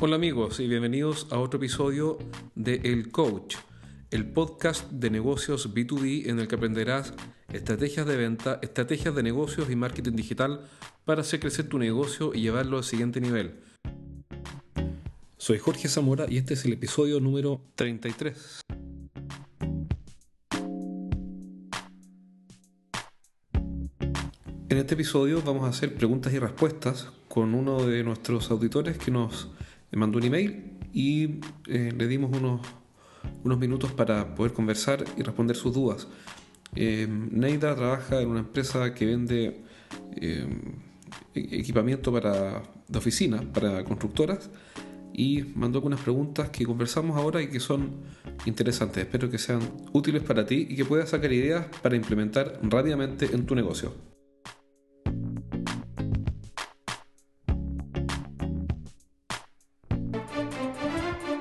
Hola amigos y bienvenidos a otro episodio de El Coach, el podcast de negocios B2B en el que aprenderás estrategias de venta, estrategias de negocios y marketing digital para hacer crecer tu negocio y llevarlo al siguiente nivel. Soy Jorge Zamora y este es el episodio número 33. En este episodio vamos a hacer preguntas y respuestas con uno de nuestros auditores que nos me mandó un email y eh, le dimos unos, unos minutos para poder conversar y responder sus dudas. Eh, Neida trabaja en una empresa que vende eh, equipamiento para, de oficina para constructoras y mandó algunas preguntas que conversamos ahora y que son interesantes. Espero que sean útiles para ti y que puedas sacar ideas para implementar rápidamente en tu negocio.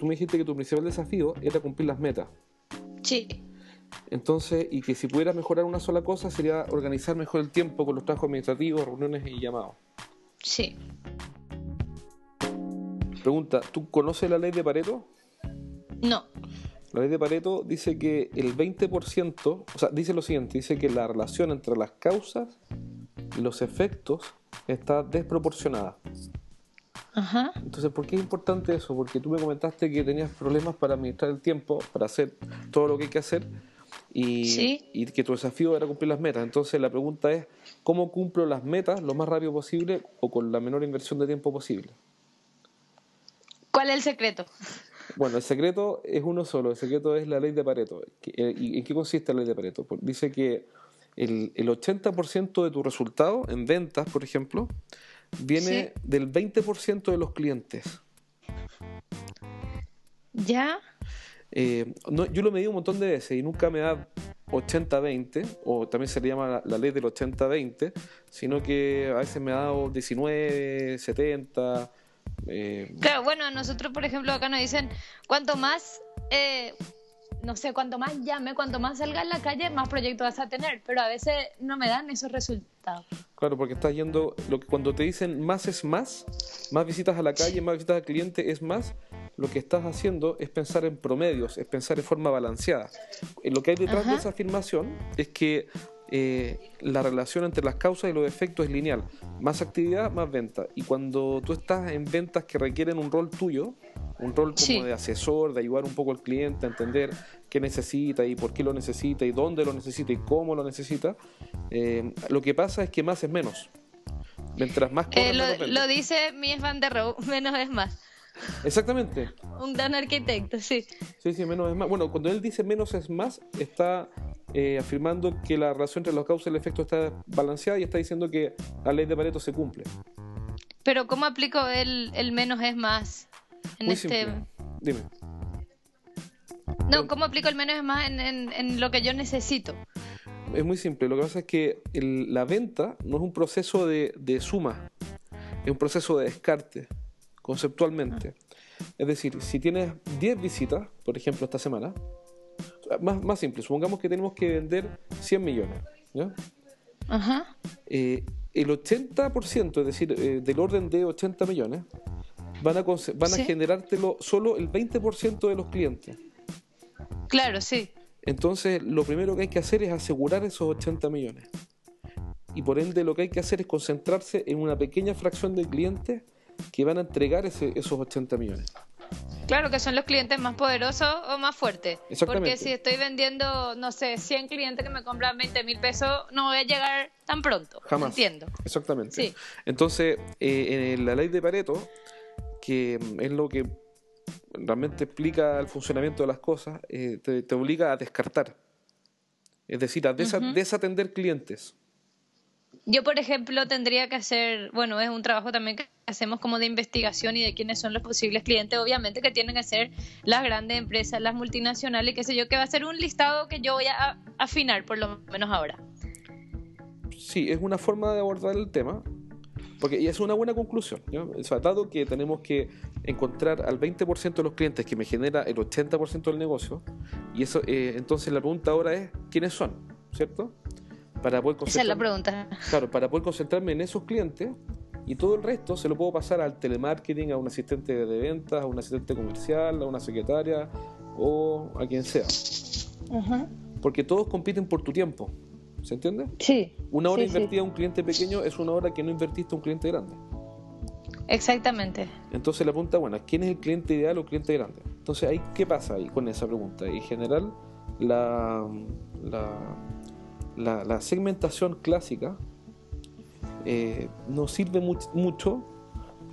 Tú me dijiste que tu principal desafío era cumplir las metas. Sí. Entonces, y que si pudieras mejorar una sola cosa sería organizar mejor el tiempo con los trabajos administrativos, reuniones y llamados. Sí. Pregunta, ¿tú conoces la ley de Pareto? No. La ley de Pareto dice que el 20%, o sea, dice lo siguiente, dice que la relación entre las causas y los efectos está desproporcionada. Entonces, ¿por qué es importante eso? Porque tú me comentaste que tenías problemas para administrar el tiempo, para hacer todo lo que hay que hacer y, que tu desafío era cumplir las metas. Entonces, la pregunta es, ¿cómo cumplo las metas lo más rápido posible o con la menor inversión de tiempo posible? ¿Cuál es el secreto? Bueno, el secreto es uno solo, el secreto es la ley de Pareto. Eh, ¿Y en qué consiste la ley de Pareto? Dice que el, el 80% de tu resultado en ventas, por ejemplo, viene del 20% de los clientes. ¿Ya? Eh, yo lo medí un montón de veces y nunca me da 80-20, o también se le llama la, ley del 80-20, sino que a veces me ha dado 19, 70. Eh, claro, bueno, nosotros, por ejemplo, acá nos dicen, cuanto más eh, no sé, cuanto más llame, cuanto más salga en la calle, más proyectos vas a tener, pero a veces no me dan esos resultados. Claro, porque estás yendo, lo que cuando te dicen más es más, más visitas a la calle, más visitas al cliente es más, lo que estás haciendo es pensar en promedios, es pensar en forma balanceada. Eh, lo que hay detrás de esa afirmación es que eh, la relación entre las causas y los efectos es lineal. Más actividad, más venta. Y cuando tú estás en ventas que requieren un rol tuyo, un rol como de asesor, de ayudar un poco al cliente a entender qué necesita y por qué lo necesita y dónde lo necesita y cómo lo necesita, eh, lo que pasa es que más es menos. Mientras más eh, lo, dice Mies van der Rohe, menos es más. Exactamente. Un gran arquitecto, sí. Sí, sí, menos es más. Bueno, cuando él dice menos es más, está eh, afirmando que la relación entre los causas y el efecto está balanceada y está diciendo que la ley de Pareto se cumple. Pero ¿cómo aplico el, el menos es más? En este... Dime. No, ¿cómo aplico el menos es más en, lo que yo necesito? Es muy simple. Lo que pasa es que la venta no es un proceso de, suma, es un proceso de descarte, conceptualmente. Es decir, si tienes 10 visitas, por ejemplo, esta semana, más, más simple, supongamos que tenemos que vender 100 millones. ¿ya? Ajá. Eh, el 80%, es decir, eh, del orden de 80 millones, van a, van a generártelo solo el 20% de los clientes. Claro, sí. Entonces, lo primero que hay que hacer es asegurar esos 80 millones. Y por ende, lo que hay que hacer es concentrarse en una pequeña fracción de clientes que van a entregar esos 80 millones. Claro, que son los clientes más poderosos o más fuertes. Porque si estoy vendiendo, no sé, 100 clientes que me compran 20 mil pesos, no voy a llegar tan pronto. Jamás. Entiendo. Exactamente. Sí. Entonces, eh, en la ley de Pareto, que es lo que realmente explica el funcionamiento de las cosas, eh, te, obliga a descartar. Es decir, a desatender clientes. yo, por ejemplo, tendría que hacer, bueno, es un trabajo también que hacemos como de investigación y de quiénes son los posibles clientes, obviamente que tienen que ser las grandes empresas, las multinacionales, qué sé yo, que va a ser un listado que yo voy a afinar, por lo menos ahora. Sí, es una forma de abordar el tema, porque es una buena conclusión. ¿no? O sea, dado que tenemos que encontrar al 20% de los clientes que me genera el 80% del negocio, y eso, eh, entonces la pregunta ahora es, ¿quiénes son? ¿Cierto? Para poder Esa es la pregunta. Claro, para poder concentrarme en esos clientes y todo el resto se lo puedo pasar al telemarketing, a un asistente de ventas, a un asistente comercial, a una secretaria o a quien sea. Porque todos compiten por tu tiempo. ¿Se entiende? Sí. Una hora invertida a un cliente pequeño es una hora que no invertiste a un cliente grande. Exactamente. Entonces la pregunta, bueno, ¿quién es el cliente ideal o cliente grande? Entonces, ahí, ¿qué pasa ahí con esa pregunta? En general, la, la, la, segmentación clásica eh, no sirve mucho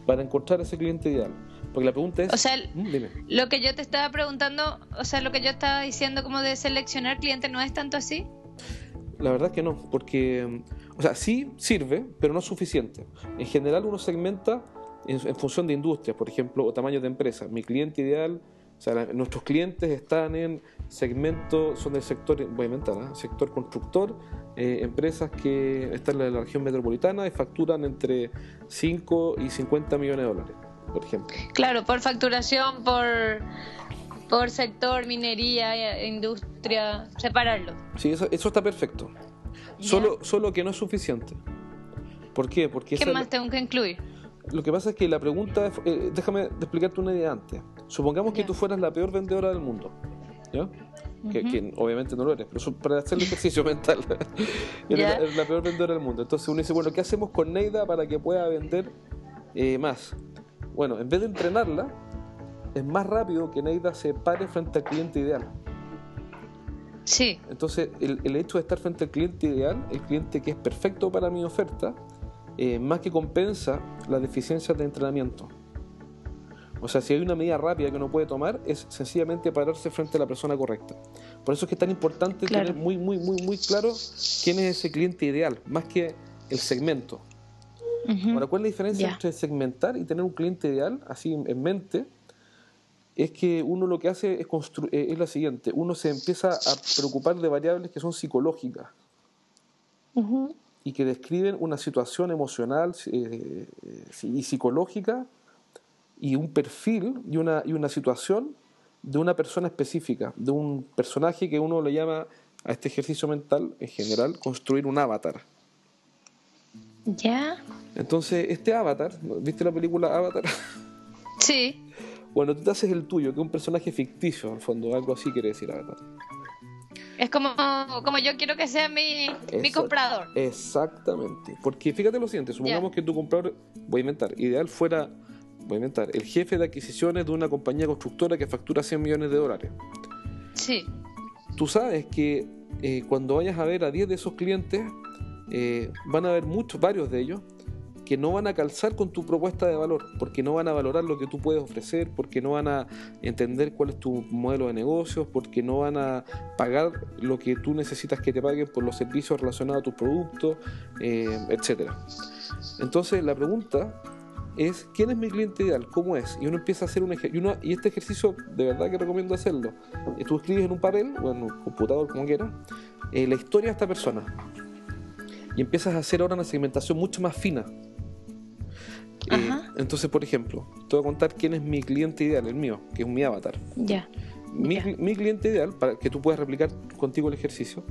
para encontrar ese cliente ideal. Porque la pregunta es... O sea, ¿Mm? lo que yo te estaba preguntando, o sea, lo que yo estaba diciendo como de seleccionar cliente no es tanto así. La verdad que no, porque, o sea, sí sirve, pero no es suficiente. En general uno segmenta en, función de industria, por ejemplo, o tamaño de empresa. Mi cliente ideal, o sea, nuestros clientes están en segmento, son del sector, voy a inventar, ¿eh? sector constructor, eh, empresas que están en la región metropolitana y facturan entre 5 y 50 millones de dólares, por ejemplo. Claro, por facturación, por por sector, minería, industria, separarlo. Sí, eso, eso está perfecto. Solo, solo que no es suficiente. ¿Por qué? Porque ¿Qué más tengo que incluir? Lo que pasa es que la pregunta, eh, déjame explicarte una idea antes. Supongamos que tú fueras la peor vendedora del mundo, ¿ya? que, obviamente no lo eres, pero para hacer el ejercicio mental, eres, la, peor vendedora del mundo. Entonces uno dice, bueno, ¿qué hacemos con Neida para que pueda vender eh, más? Bueno, en vez de entrenarla, es más rápido que Neida se pare frente al cliente ideal. Sí. Entonces, el, hecho de estar frente al cliente ideal, el cliente que es perfecto para mi oferta, eh, más que compensa las deficiencias de entrenamiento. O sea, si hay una medida rápida que uno puede tomar, es sencillamente pararse frente a la persona correcta. Por eso es que es tan importante tener muy, muy, muy, muy claro quién es ese cliente ideal, más que el segmento. Ahora, ¿cuál es la diferencia entre segmentar y tener un cliente ideal así en mente? Es que uno lo que hace es, eh, es lo siguiente, uno se empieza a preocupar de variables que son psicológicas y que describen una situación emocional eh, y psicológica y un perfil y una, y una situación de una persona específica, de un personaje que uno le llama a este ejercicio mental en general construir un avatar. ¿Ya? Entonces, este avatar, ¿viste la película Avatar? Sí. Bueno, tú te haces el tuyo, que es un personaje ficticio, en fondo, algo así quiere decir, la verdad. Es como, como yo quiero que sea mi, mi comprador. Exactamente. Porque fíjate lo siguiente, supongamos que tu comprador, voy a inventar, ideal fuera, voy a inventar, el jefe de adquisiciones de una compañía constructora que factura 100 millones de dólares. Sí. Tú sabes que eh, cuando vayas a ver a 10 de esos clientes, eh, van a haber muchos, varios de ellos, que no van a calzar con tu propuesta de valor, porque no van a valorar lo que tú puedes ofrecer, porque no van a entender cuál es tu modelo de negocios, porque no van a pagar lo que tú necesitas que te paguen por los servicios relacionados a tus productos, eh, etc. Entonces la pregunta es, ¿quién es mi cliente ideal? ¿Cómo es? Y uno empieza a hacer un ejercicio, y, este ejercicio de verdad que recomiendo hacerlo. Tú escribes en un papel o en un computador, como quieras, eh, la historia de esta persona. Y empiezas a hacer ahora una segmentación mucho más fina. Eh, entonces, por ejemplo, te voy a contar quién es mi cliente ideal, el mío, que es mi avatar. Ya. Mi, cliente ideal, para que tú puedas replicar contigo el ejercicio,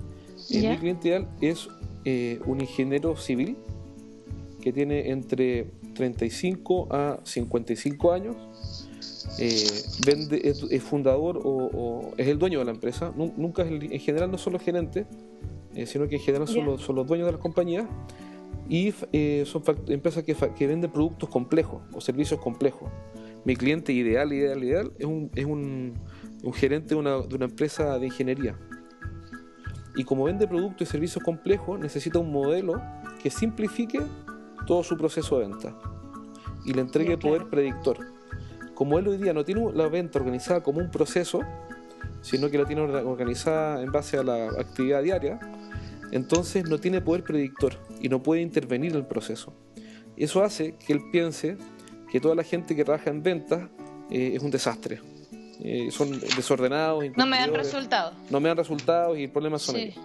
eh, mi cliente ideal es eh, un ingeniero civil que tiene entre 35 a 55 años, vende, es, fundador o, es el dueño de la empresa, nunca es en general no son los gerentes, sino que en general son, los, son los dueños de las compañías y eh, son empresas que, que, venden productos complejos o servicios complejos. Mi cliente ideal, ideal, ideal es un, es un, un gerente de una, de una, empresa de ingeniería. Y como vende productos y servicios complejos, necesita un modelo que simplifique todo su proceso de venta y le entregue poder predictor. Como él hoy día no tiene la venta organizada como un proceso, sino que la tiene organizada en base a la actividad diaria, entonces no tiene poder predictor y no puede intervenir en el proceso. Eso hace que él piense que toda la gente que trabaja en ventas eh, es un desastre. Eh, son desordenados. No me dan resultados. No me dan resultados y el problema son ellos.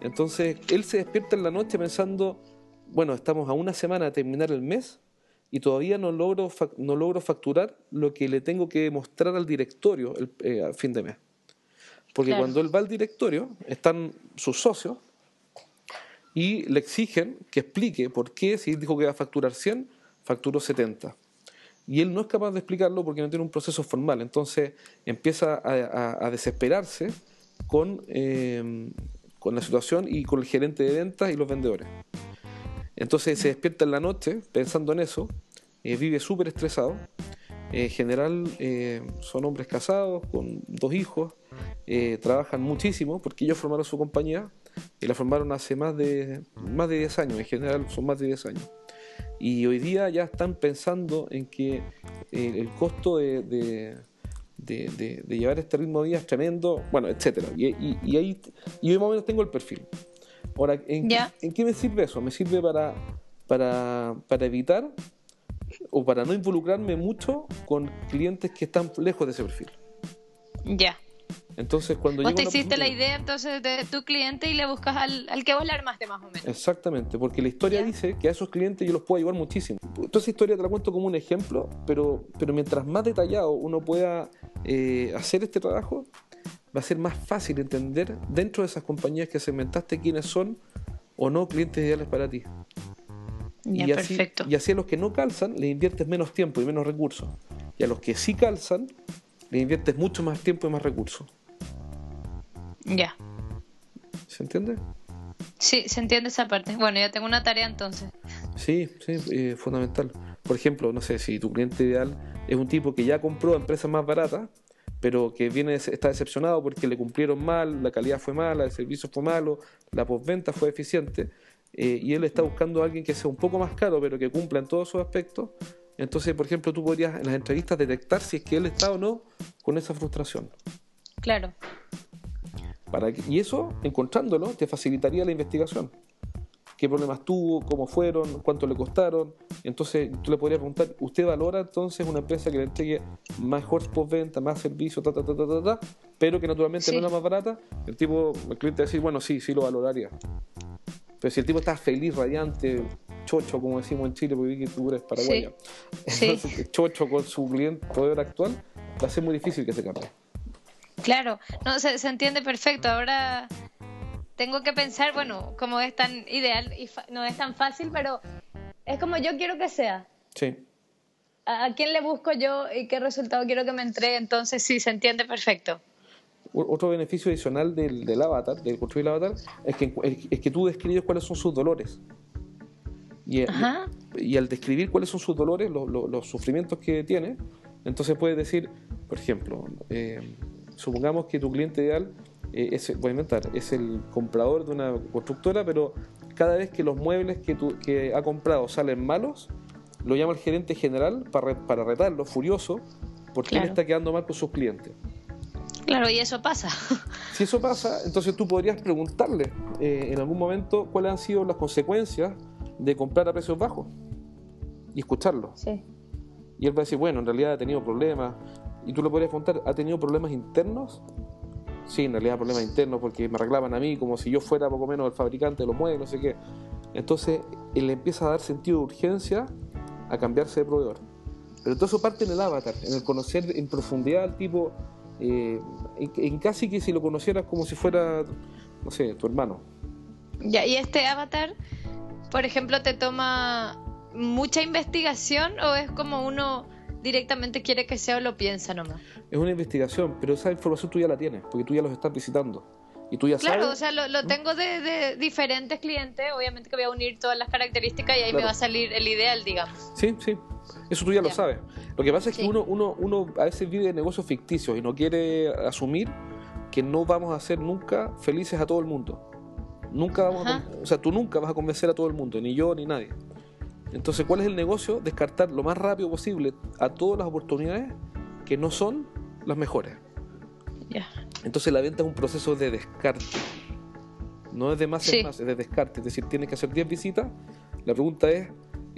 Entonces, él se despierta en la noche pensando, bueno, estamos a una semana de terminar el mes y todavía no logro, no logro facturar lo que le tengo que mostrar al directorio el, eh, a fin de mes. Porque cuando él va al directorio, están sus socios y le exigen que explique por qué, si él dijo que iba a facturar 100, facturó 70. Y él no es capaz de explicarlo porque no tiene un proceso formal. Entonces empieza a, desesperarse con, eh, con la situación y con el gerente de ventas y los vendedores. Entonces se despierta en la noche pensando en eso, eh, vive súper estresado. En general eh, son hombres casados con dos hijos, eh, trabajan muchísimo porque ellos formaron su compañía y la formaron hace más de, más de 10 años, en general son más de 10 años. Y hoy día ya están pensando en que el costo de, de, de, llevar este ritmo de vida es tremendo, bueno, etcétera. Y, y, y ahí yo más o menos tengo el perfil. Ahora, ¿en, qué, me sirve eso? Me sirve para, para, para evitar o para no involucrarme mucho con clientes que están lejos de ese perfil. Ya. Entonces, cuando vos te hiciste la idea entonces de tu cliente y le buscas al, al, que vos le armaste más o menos. Exactamente, porque la historia dice que a esos clientes yo los puedo ayudar muchísimo. Toda esa historia te la cuento como un ejemplo, pero, pero mientras más detallado uno pueda eh, hacer este trabajo, va a ser más fácil entender dentro de esas compañías que segmentaste quiénes son o no clientes ideales para ti. y, así, y así a los que no calzan le inviertes menos tiempo y menos recursos. Y a los que sí calzan le inviertes mucho más tiempo y más recursos. Ya. ¿Se entiende? Sí, se entiende esa parte. Bueno, ya tengo una tarea entonces. Sí, sí, eh, fundamental. Por ejemplo, no sé, si tu cliente ideal es un tipo que ya compró empresas más baratas, pero que viene está decepcionado porque le cumplieron mal, la calidad fue mala, el servicio fue malo, la postventa fue eficiente, eh, y él está buscando a alguien que sea un poco más caro, pero que cumpla en todos sus aspectos. Entonces, por ejemplo, tú podrías en las entrevistas detectar si es que él está o no con esa frustración. Claro. Para y eso, encontrándolo, te facilitaría la investigación qué problemas tuvo, cómo fueron, cuánto le costaron. Entonces tú le podrías preguntar, ¿usted valora entonces una empresa que le entregue mejor postventa, más servicio, ta, ta, ta, ta, ta, pero que naturalmente no es la más barata? El tipo, el cliente va a decir, bueno, sí, sí lo valoraría. Pero si el tipo está feliz, radiante, chocho, como decimos en Chile, porque tú eres paraguaya, entonces chocho con su cliente poder actual, va a ser muy difícil que se cambie. Claro, no, se, se entiende perfecto. Ahora tengo que pensar, bueno, como es tan ideal y no es tan fácil, pero es como yo quiero que sea. Sí. ¿A, quién le busco yo y qué resultado quiero que me entregue? Entonces sí, se entiende perfecto. Otro beneficio adicional del, del avatar, del construir el avatar, es que, es que tú describes cuáles son sus dolores. Y, y, al describir cuáles son sus dolores, los sufrimientos que tiene, entonces puedes decir, por ejemplo, eh, supongamos que tu cliente ideal eh, es, voy a inventar, es el comprador de una constructora, pero cada vez que los muebles que, que ha comprado salen malos, lo llama el gerente general para, para retarlo, furioso, porque él está quedando mal con sus clientes. Claro, y eso pasa. Si eso pasa, entonces tú podrías preguntarle eh, en algún momento cuáles han sido las consecuencias de comprar a precios bajos y escucharlo. Sí. Y él va a decir, bueno, en realidad ha tenido problemas. Y tú le podrías preguntar, ¿ha tenido problemas internos? Sí, en realidad problemas internos porque me reclaman a mí como si yo fuera poco menos el fabricante de los muebles, no sé qué. Entonces él empieza a dar sentido de urgencia a cambiarse de proveedor. Pero todo eso parte en el avatar, en el conocer en profundidad al tipo, eh, en, casi que si lo conocieras como si fuera, no sé, tu hermano. Y este avatar, por ejemplo, te toma mucha investigación o es como uno directamente quiere que sea o lo piensa nomás. Es una investigación, pero esa información tú ya la tienes, porque tú ya los estás visitando. Y tú ya claro, sabes. o sea, lo, tengo de, diferentes clientes, obviamente que voy a unir todas las características y ahí me va a salir el ideal, digamos. Sí, sí, eso tú ya, lo sabes. Lo que pasa es que uno, uno, uno a veces vive de negocios ficticios y no quiere asumir que no vamos a hacer nunca felices a todo el mundo. Nunca vamos a, o sea, tú nunca vas a convencer a todo el mundo, ni yo ni nadie. Entonces, ¿cuál es el negocio? Descartar lo más rápido posible a todas las oportunidades que no son las mejores. Entonces la venta es un proceso de descarte. No es de más es más, es de descarte. Es decir, tienes que hacer 10 visitas. La pregunta es,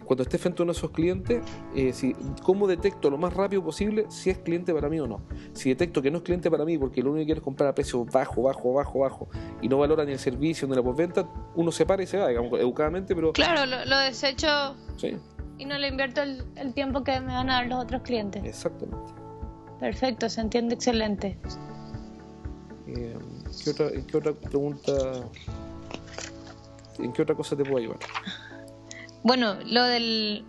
cuando estés frente a uno de esos clientes, eh, si, ¿cómo detecto lo más rápido posible si es cliente para mí o no? Si detecto que no es cliente para mí porque lo único que quiere es comprar a precio bajo, bajo, bajo, bajo y no valora ni el servicio ni la postventa, uno se para y se va, digamos, educadamente, pero... Claro, lo, desecho sí. y no le invierto el, tiempo que me van a dar los otros clientes. Exactamente. Perfecto, se entiende excelente. Eh, ¿qué, otra, ¿Qué otra pregunta? ¿En qué otra cosa te puedo ayudar? Bueno, lo del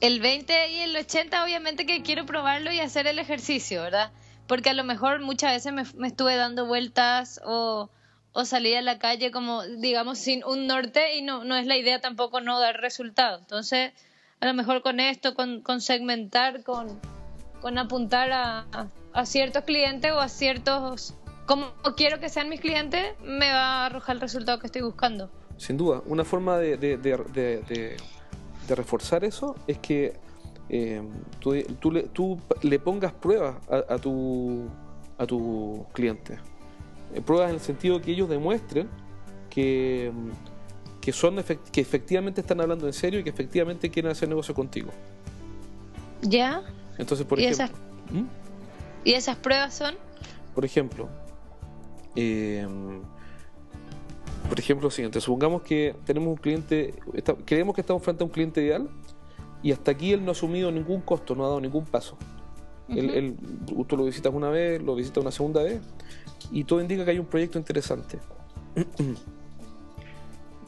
el 20 y el 80 obviamente que quiero probarlo y hacer el ejercicio, ¿verdad? Porque a lo mejor muchas veces me, estuve dando vueltas o, o, salí a la calle como, digamos, sin un norte y no, no es la idea tampoco no dar resultado. Entonces, a lo mejor con esto, con, con segmentar, con, con apuntar a, a, ciertos clientes o a ciertos, como quiero que sean mis clientes, me va a arrojar el resultado que estoy buscando. Sin duda, una forma de, de, reforzar eso es que eh, tú, tú, le, tú, le, pongas pruebas a, tu, a tu cliente. Eh, pruebas en el sentido que ellos demuestren que, que, son que efectivamente están hablando en serio y que efectivamente quieren hacer negocio contigo. ¿Ya? Entonces, por ejemplo... ¿Mm? ¿Y esas pruebas son? Por ejemplo, eh, por ejemplo, lo siguiente, supongamos que tenemos un cliente, creemos que estamos frente a un cliente ideal y hasta aquí él no ha asumido ningún costo, no ha dado ningún paso. él, tú lo visitas una vez, lo visitas una segunda vez y todo indica que hay un proyecto interesante.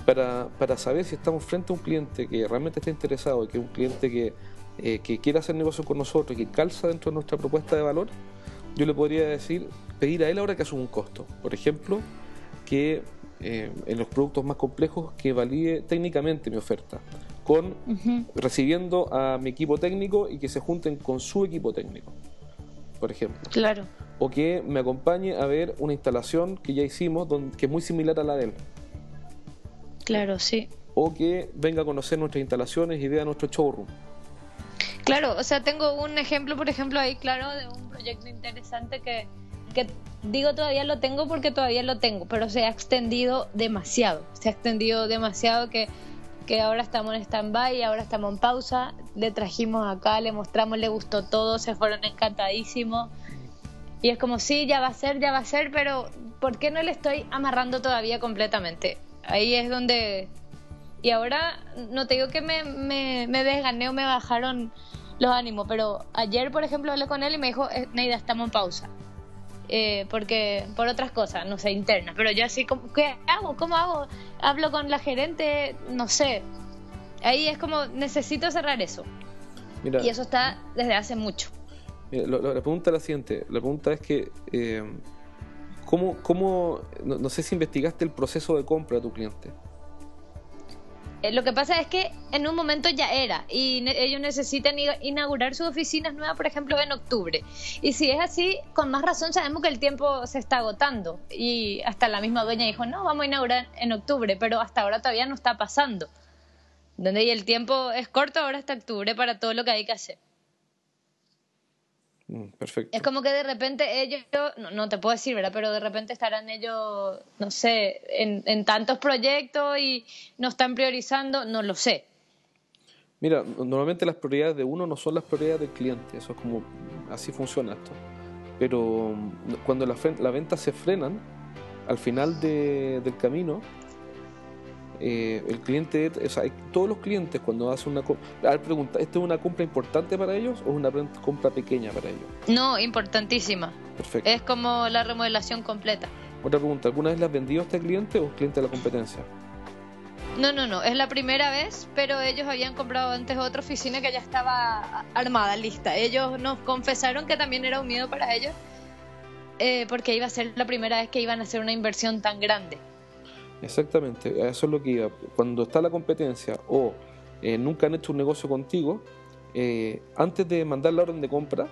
para, para, saber si estamos frente a un cliente que realmente está interesado y que es un cliente que, eh, que quiere hacer negocio con nosotros y que calza dentro de nuestra propuesta de valor, yo le podría decir, pedir a él ahora que asuma un costo. Por ejemplo, que eh, en los productos más complejos que valide técnicamente mi oferta, con recibiendo a mi equipo técnico y que se junten con su equipo técnico, por ejemplo. Claro. O que me acompañe a ver una instalación que ya hicimos que es muy similar a la de él. Claro, sí. O que venga a conocer nuestras instalaciones y vea nuestro showroom. Claro, o sea, tengo un ejemplo, por ejemplo, ahí, claro, de un proyecto interesante que, que digo todavía lo tengo porque todavía lo tengo, pero se ha extendido demasiado, se ha extendido demasiado que, que ahora estamos en stand-by, ahora estamos en pausa, le trajimos acá, le mostramos, le gustó todo, se fueron encantadísimos. Y es como, sí, ya va a ser, ya va a ser, pero ¿por qué no le estoy amarrando todavía completamente? Ahí es donde... Y ahora, no te digo que me, me, me desgané o me bajaron los ánimos, pero ayer, por ejemplo, hablé con él y me dijo, eh, Neida, estamos en pausa eh, porque por otras cosas, no sé, internas. Pero yo así, como, ¿qué hago? ¿Cómo hago? Hablo con la gerente, no sé. Ahí es como, necesito cerrar eso. y eso está desde hace mucho. la pregunta es la siguiente. La pregunta es que, eh, ¿cómo, cómo no, no sé si investigaste el proceso de compra de tu cliente? Eh, lo que pasa es que en un momento ya era y ellos necesitan inaugurar sus oficinas nuevas, por ejemplo, en octubre. Y si es así, con más razón sabemos que el tiempo se está agotando. Y hasta la misma dueña dijo, no, vamos a inaugurar en octubre, pero hasta ahora todavía no está pasando. Donde y el tiempo es corto ahora hasta octubre para todo lo que hay que hacer. Mm, perfecto. Es como que de repente ellos, no, te puedo decir, ¿verdad? Pero de repente estarán ellos, no sé, en, tantos proyectos y no están priorizando, no lo sé. Mira, normalmente las prioridades de uno no son las prioridades del cliente, eso es como, así funciona esto. Pero mm, cuando las la ventas se frenan, al final del camino, eh, el cliente, o sea, todos los clientes cuando hacen una compra, pregunta, ¿esto es una compra importante para ellos o es una compra pequeña para ellos? No, importantísima. Perfecto. Es como la remodelación completa. Otra pregunta, ¿alguna vez le has vendido a este cliente o es cliente de la competencia? No, no, no, es la primera vez, pero ellos habían comprado antes otra oficina que ya estaba armada, lista. Ellos nos confesaron que también era un miedo para ellos, eh, porque iba a ser la primera vez que iban a hacer una inversión tan grande. Exactamente, eso es lo que iba. Cuando está la competencia o eh, nunca han hecho un negocio contigo, eh, antes de mandar la orden de compra,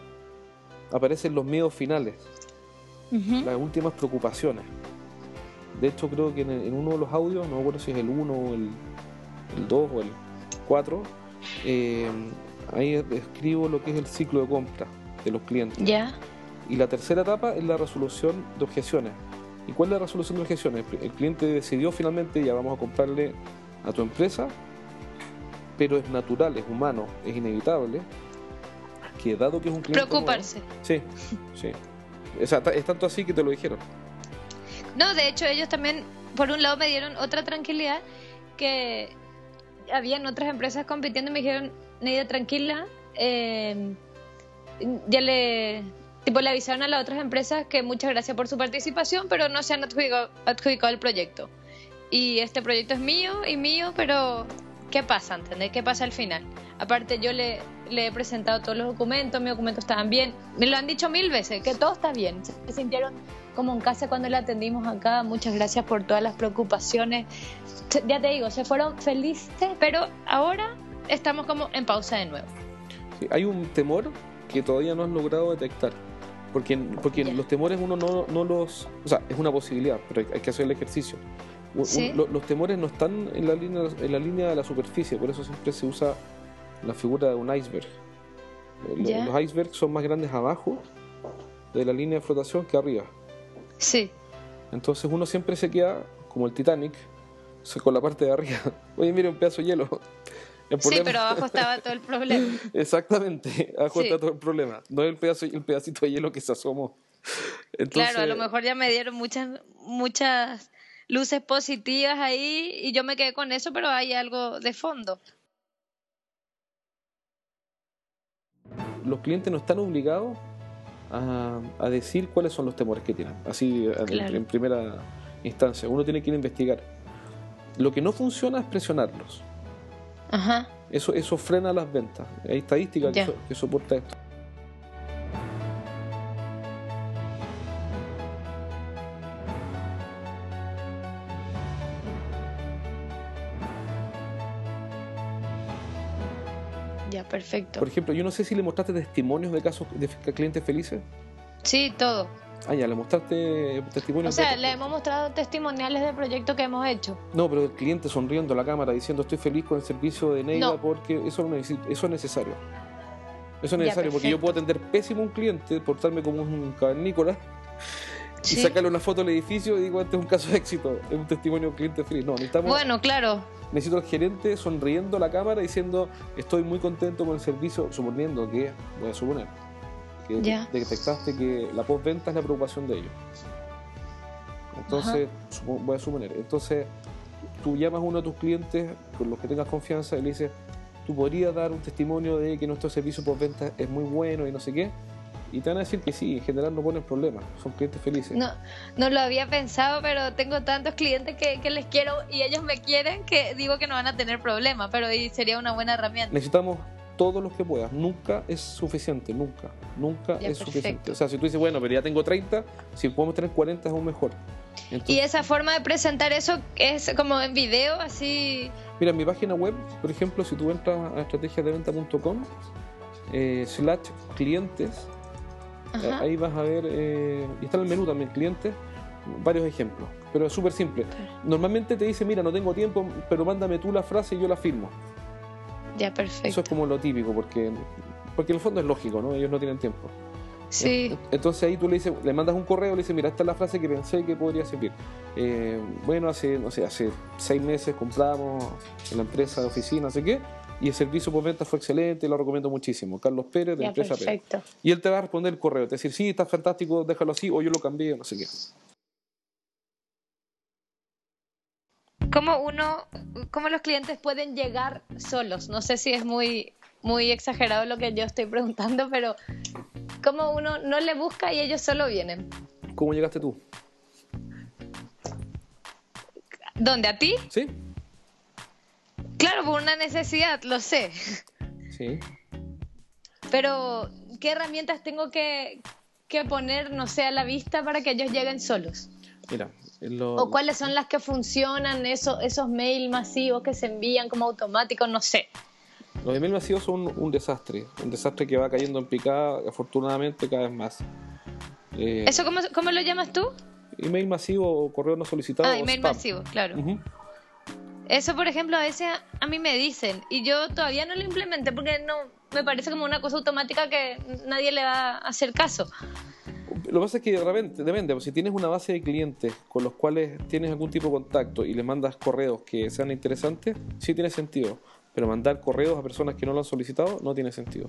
aparecen los miedos finales, las últimas preocupaciones. De hecho, creo que en, uno de los audios, no me acuerdo si es el 1 o el, 2 o el 4, eh, ahí escribo lo que es el ciclo de compra de los clientes. Ya. Y la tercera etapa es la resolución de objeciones ¿Y cuál es la resolución de objeción? El, el cliente decidió finalmente, ya vamos a comprarle a tu empresa, pero es natural, es humano, es inevitable, que dado que es un cliente... Preocuparse. nuevo- sí, sí. O sea, es tanto así que te lo dijeron. No, de hecho ellos también, por un lado, me dieron otra tranquilidad que habían otras empresas compitiendo y me dijeron, Neida, tranquila, eh, ya le, tipo, le avisaron a las otras empresas que muchas gracias por su participación, pero no se han adjudicado, adjudicado el proyecto. Y este proyecto es mío y mío, pero ¿qué pasa? ¿Entendés? ¿Qué pasa al final? Aparte, yo le, le he presentado todos los documentos, mis documentos estaban bien. Me lo han dicho mil veces, que todo está bien. Se sintieron como en casa cuando le atendimos acá. Muchas gracias por todas las preocupaciones. Ya te digo, se fueron felices, pero ahora estamos como en pausa de nuevo. Sí, hay un temor que todavía no has logrado detectar. Porque, porque los temores uno no, no los... O sea, es una posibilidad, pero hay, hay que hacer el ejercicio. Un- lo- los temores no están en la, línea, en la línea de la superficie, por eso siempre se usa la figura de un iceberg. Eh. Los icebergs son más grandes abajo de la línea de flotación que arriba. Sí, Entonces uno siempre se queda, como el Titanic, con la parte de arriba. Oye, mire, un pedazo de hielo. Sí, pero abajo estaba todo el problema. Exactamente, abajo Sí. está todo el problema. No es el, pedazo, el pedacito de hielo que se asomó. Entonces, Claro, a lo mejor ya me dieron muchas, muchas luces positivas ahí y yo me quedé con eso, pero hay algo de fondo. los clientes no están obligados a, a decir cuáles son los temores que tienen. Así, en- en primera instancia. Uno tiene que ir a investigar. Lo que no funciona es presionarlos. Ajá. Eso, eso frena las ventas. Hay estadística que, so- que soporta esto. Ya, perfecto. Por ejemplo, yo no sé si le mostraste testimonios de casos de clientes felices. Sí, todo. Ah, ya, le mostraste O testimonios. sea, de- le hemos mostrado testimoniales del proyecto que hemos hecho. No, pero el cliente sonriendo a la cámara diciendo estoy feliz con el servicio de Neida No. porque eso, eso es necesario. Eso es Ya, necesario porque yo puedo atender pésimo a un cliente, portarme como un cavernícola y sacarle una foto al edificio y digo, este es un caso de éxito, es un testimonio de un cliente feliz. No, necesitamos, Bueno, claro. necesito al gerente sonriendo a la cámara diciendo estoy muy contento con el servicio, suponiendo que, voy a suponer, que detectaste que la postventa es la preocupación de ellos. Entonces, voy a suponer, entonces tú llamas a uno de tus clientes con los que tengas confianza y le dices, tú podrías dar un testimonio de que nuestro servicio postventa es muy bueno y no sé qué, y te van a decir que sí, en general no ponen problemas, son clientes felices. No, no lo había pensado, pero tengo tantos clientes que, que les quiero y ellos me quieren que digo que no van a tener problemas, pero ahí sería una buena herramienta. Necesitamos todos los que puedas, nunca es suficiente, nunca, nunca Ya, es perfecto. suficiente. O sea, si tú dices, bueno, pero ya tengo 30, si podemos tener 40 es aún mejor. Entonces, Y esa forma de presentar eso es como en video, así. Mira, en mi página web, por ejemplo, si tú entras a estrategiasdeventa.com, eh, slash clientes, eh, ahí vas a ver, eh, y está en el menú también, clientes, varios ejemplos. Pero es súper simple. Normalmente te dice, mira, no tengo tiempo, pero mándame tú la frase y yo la firmo. Ya, Eso perfecto. es como lo típico, porque, porque en el fondo es lógico, ¿no? Ellos no tienen tiempo. Sí, Entonces ahí tú le dices, le mandas un correo, le dices, mira, esta es la frase que pensé que podría servir. Eh, bueno, hace, no sé, hace seis meses compramos en la empresa de oficina, no sé qué, y el servicio por venta fue excelente, lo recomiendo muchísimo. Carlos Pérez, de Empresa Pérez. perfecto. Y él te va a responder el correo, te va a decir, sí, está fantástico, déjalo así, o yo lo cambié, no sé qué. ¿Cómo uno, cómo los clientes pueden llegar solos? No sé si es muy, muy exagerado lo que yo estoy preguntando, pero ¿cómo uno no le busca y ellos solo vienen? ¿Cómo llegaste tú? ¿Dónde? ¿A ti? ¿Sí? Claro, por una necesidad, lo sé. Sí. Pero, ¿qué herramientas tengo que, que poner, no sé, a la vista para que ellos lleguen solos? Mira, lo- ¿O cuáles son las que funcionan, esos, esos mails masivos que se envían como automáticos? No sé. los emails masivos son un, un desastre, un desastre que va cayendo en picada, afortunadamente, cada vez más. Eh, ¿Eso cómo, cómo lo llamas tú? Email masivo o correo no solicitado. Ah, email spam. masivo, claro. Eso, por ejemplo, a veces a mí me dicen y yo todavía no lo implementé porque no me parece como una cosa automática que nadie le va a hacer caso. Lo que pasa es que de repente, depende, pues, si tienes una base de clientes con los cuales tienes algún tipo de contacto y les mandas correos que sean interesantes, sí tiene sentido. Pero mandar correos a personas que no lo han solicitado no tiene sentido.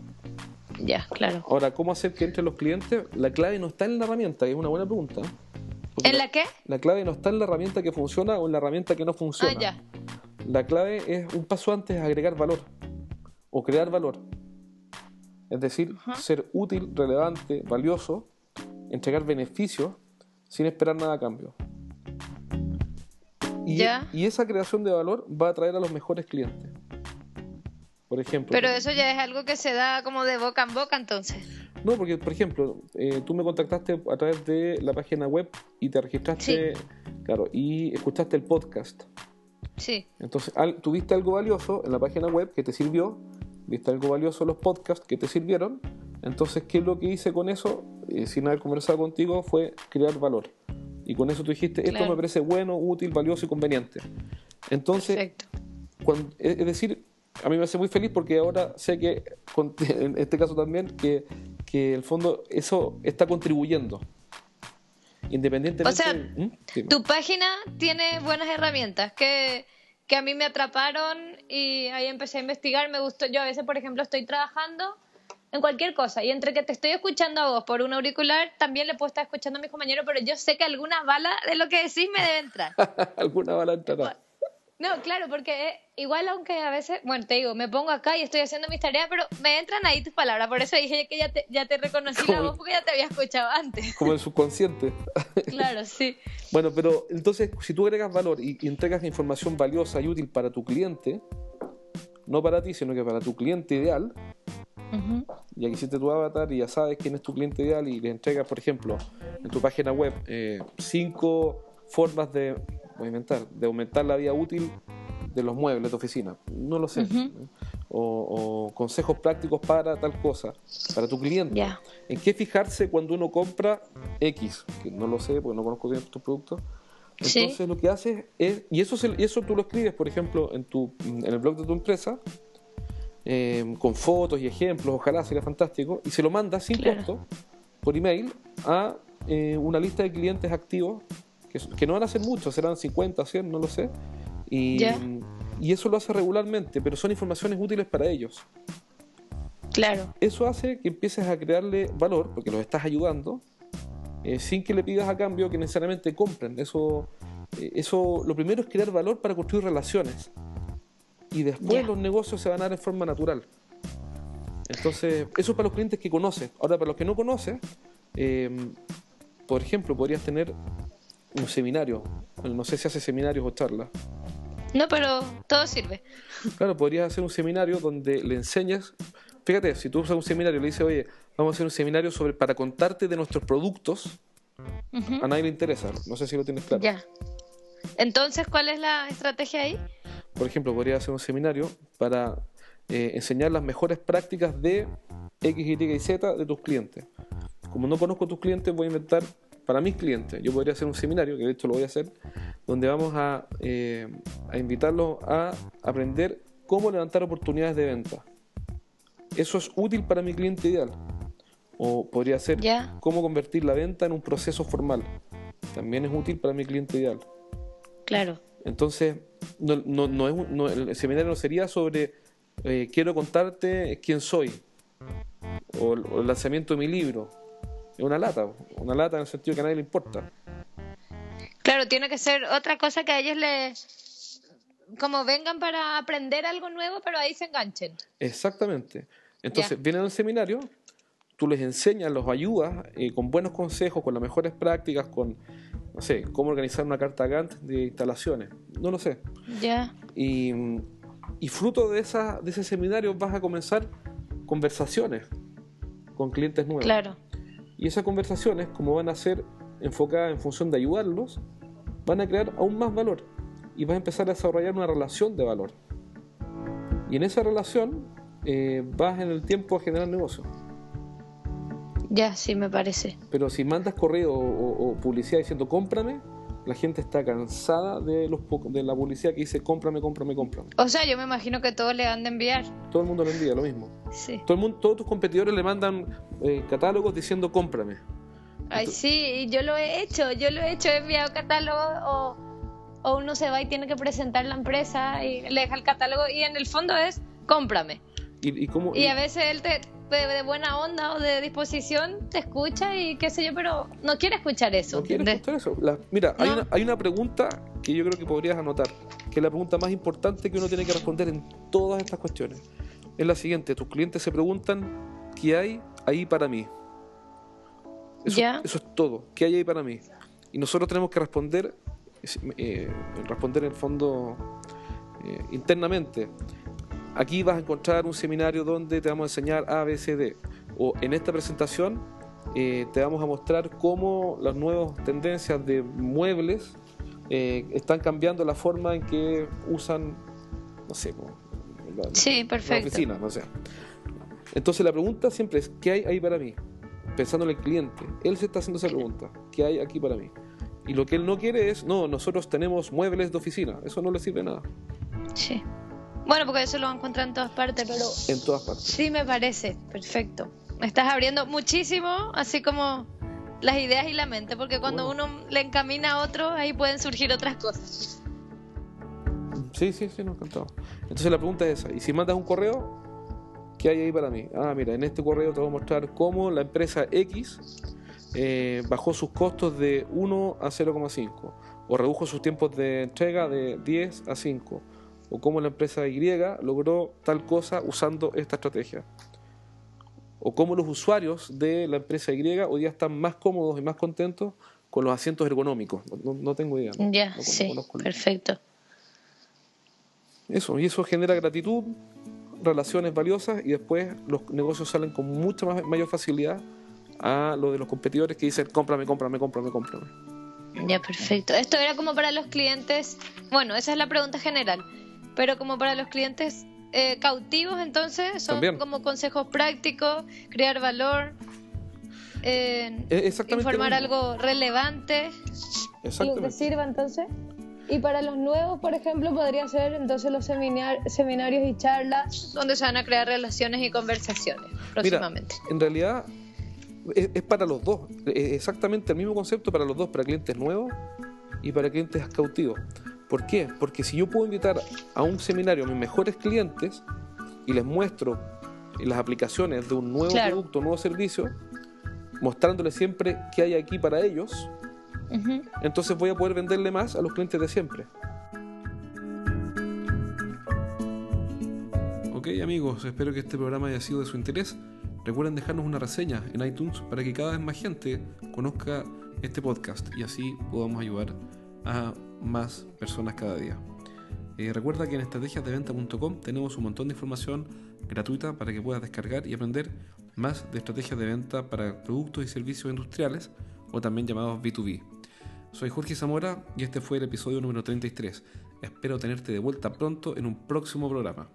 Ya, claro. Ahora, ¿cómo hacer que entren los clientes? La clave no está en la herramienta, es una buena pregunta. Porque ¿En la qué? La clave no está en la herramienta que funciona o en la herramienta que no funciona. Ah, ya. La clave es un paso antes agregar valor o crear valor. Es decir, ser útil, relevante, valioso, entregar beneficios sin esperar nada a cambio. Y, Ya. y esa creación de valor va a atraer a los mejores clientes. Por ejemplo. Pero eso ya es algo que se da como de boca en boca entonces. No, porque, por ejemplo, eh, tú me contactaste a través de la página web y te registraste, claro, y escuchaste el podcast. Sí. Entonces, al- tuviste algo valioso en la página web que te sirvió, viste algo valioso en los podcasts que te sirvieron. Entonces, ¿qué es lo que hice con eso? Eh, sin haber conversado contigo, fue crear valor. Y con eso tú dijiste, esto Claro. me parece bueno, útil, valioso y conveniente. Entonces, Perfecto. cuando- es es decir, a mí me hace muy feliz porque ahora sé que, en este caso también, que, que el fondo eso está contribuyendo. Independientemente. O sea, ¿Mm? Tu página tiene buenas herramientas que, que a mí me atraparon y ahí empecé a investigar. Me gustó. Yo a veces, por ejemplo, estoy trabajando en cualquier cosa y entre que te estoy escuchando a vos por un auricular, también le puedo estar escuchando a mis compañeros, pero yo sé que alguna bala de lo que decís me debe entrar. Alguna bala entrará. No, claro, porque eh, igual aunque a veces, bueno, te digo, me pongo acá y estoy haciendo mis tareas, pero me entran ahí tus palabras. Por eso dije que ya te, ya te reconocí la voz porque ya te había escuchado antes. Como el subconsciente. Claro, sí. Bueno, pero entonces, si tú agregas valor y, y entregas información valiosa y útil para tu cliente, no para ti, sino que para tu cliente ideal, Ujú. ya que hiciste tu avatar y ya sabes quién es tu cliente ideal y le entregas, por ejemplo, en tu página web, eh, cinco formas de, voy a inventar, de aumentar la vida útil de los muebles de oficina. No lo sé. O, o consejos prácticos para tal cosa, para tu cliente. ¿En qué fijarse cuando uno compra X? Que no lo sé porque no conozco bien tus productos. Sí. Entonces lo que haces es, y eso, se- y eso tú lo escribes, por ejemplo, en, tu, en el blog de tu empresa, eh, con fotos y ejemplos, ojalá sería fantástico, y se lo mandas sin Claro. costo por email a eh, una lista de clientes activos, que, que no van a ser muchos, serán 50, 100, no lo sé, y eso lo hace regularmente, pero son informaciones útiles para ellos. Claro. Eso hace que empieces a crearle valor, porque los estás ayudando, eh, sin que le pidas a cambio que necesariamente compren. Eso, eh, eso, lo primero es crear valor para construir relaciones. Y después los negocios se van a dar en forma natural. Entonces, eso es para los clientes que conoces. Ahora, para los que no conoces, eh, por ejemplo, podrías tener un seminario. No sé si hace seminarios o charlas. No, pero todo sirve. Claro, podrías hacer un seminario donde le enseñes. Fíjate, si tú usas un seminario y le dices, oye, vamos a hacer un seminario sobre para contarte de nuestros productos, a nadie le interesa. No sé si lo tienes claro. Ya. Entonces, ¿cuál es la estrategia ahí? Por ejemplo, podrías hacer un seminario para eh, enseñar las mejores prácticas de X, Y y Z de tus clientes. Como no conozco tus clientes, voy a inventar para mis clientes. Yo podría hacer un seminario, que de hecho lo voy a hacer, donde vamos a, eh, a invitarlos a aprender cómo levantar oportunidades de venta. Eso es útil para mi cliente ideal. O podría ser cómo convertir la venta en un proceso formal. También es útil para mi cliente ideal. Claro. Entonces, no, no, no es no- el seminario no sería sobre eh, quiero contarte quién soy o, el- o el lanzamiento de mi libro. Es una lata, una lata en el sentido que a nadie le importa. Claro, tiene que ser otra cosa que a ellos les... Como vengan para aprender algo nuevo, pero ahí se enganchen. Exactamente. Entonces, Ya. vienen al seminario, tú les enseñas, los ayudas eh, con buenos consejos, con las mejores prácticas, con, no sé, cómo organizar una carta Gantt de instalaciones. No lo sé. Ya. Y, y fruto de, esa, de ese seminario vas a comenzar conversaciones con clientes nuevos. Claro. Y esas conversaciones, como van a ser enfocadas en función de ayudarlos, van a crear aún más valor y vas a empezar a desarrollar una relación de valor. Y en esa relación eh, vas en el tiempo a generar negocios. Ya, sí, me parece. Pero si mandas correo o, o- o publicidad diciendo cómprame, la gente está cansada de, los, de la publicidad que dice cómprame, cómprame, cómprame. O sea, yo me imagino que todos le han de enviar. Todo el mundo le envía lo mismo. Sí. Todo el mundo, todos tus competidores le mandan eh, catálogos diciendo cómprame. Ay, sí, yo lo he hecho, yo lo he hecho, he enviado catálogo o, o uno se va y tiene que presentar la empresa y le deja el catálogo y en el fondo es cómprame. ¿Y, y cómo, Y a veces él te, de, de buena onda o de disposición te escucha y qué sé yo, pero no quiere escuchar eso. ¿No ¿entendés? escuchar eso? La- mira, hay, una, hay una pregunta que yo creo que podrías anotar, que es la pregunta más importante que uno tiene que responder en todas estas cuestiones. Es la siguiente, tus clientes se preguntan, ¿qué hay ahí para mí? Eso, Ya. eso es todo, ¿qué hay ahí para mí? Y nosotros tenemos que responder, eh, responder en el fondo eh, internamente. Aquí vas a encontrar un seminario donde te vamos a enseñar A, B, C, D. O en esta presentación eh, te vamos a mostrar cómo las nuevas tendencias de muebles eh, están cambiando la forma en que usan, no sé, po, la, Sí, la perfecto. oficina, no sé. Entonces la pregunta siempre es, ¿qué hay ahí para mí? Pensando en el cliente. Él se está haciendo esa pregunta, ¿qué hay aquí para mí? Y lo que él no quiere es, no, nosotros tenemos muebles de oficina, eso no le sirve nada, Sí. Bueno, porque eso lo van a encontrar en todas partes, pero en todas partes. sí me parece, perfecto. Me estás abriendo muchísimo, así como las ideas y la mente, porque cuando Bueno. uno le encamina a otro, ahí pueden surgir otras cosas. Sí, sí, sí, nos encantaba. Entonces la pregunta es esa. Y si mandas un correo, ¿qué hay ahí para mí? Ah, mira, en este correo te voy a mostrar cómo la empresa X eh, bajó sus costos de 1 a 0,5 o redujo sus tiempos de entrega de 10 a 5 o cómo la empresa Y logró tal cosa usando esta estrategia. O cómo los usuarios de la empresa Y hoy día están más cómodos y más contentos con los asientos ergonómicos. No, tengo idea. no- Ya, no sí, perfecto. eso, y eso genera gratitud, relaciones valiosas y después los negocios salen con mucha más, mayor facilidad a lo de los competidores que dicen cómprame, cómprame, cómprame, cómprame. Ya, perfecto. Esto era como para los clientes, bueno, esa es la pregunta general, pero como para los clientes eh, cautivos, entonces, son También. como consejos prácticos, crear valor, eh, exactamente informar algo relevante. Lo que sirva entonces. Y para los nuevos, por ejemplo, podría ser entonces los seminar- seminarios y charlas donde se van a crear relaciones y conversaciones Mira, próximamente. en realidad es, es para los dos, es exactamente el mismo concepto para los dos, para clientes nuevos y para clientes cautivos. ¿Por qué? Porque si yo puedo invitar a un seminario a mis mejores clientes y les muestro las aplicaciones de un nuevo Claro. producto, un nuevo servicio, mostrándoles siempre qué hay aquí para ellos, entonces voy a poder venderle más a los clientes de siempre. Ok amigos, espero que este programa haya sido de su interés. Recuerden dejarnos una reseña en iTunes para que cada vez más gente conozca este podcast y así podamos ayudar a más personas cada día. Eh, recuerda que en estrategiasdeventa.com tenemos un montón de información gratuita para que puedas descargar y aprender más de estrategias de venta para productos y servicios industriales o también llamados B2B. Soy Jorge Zamora y este fue el episodio número 33. Espero tenerte de vuelta pronto en un próximo programa.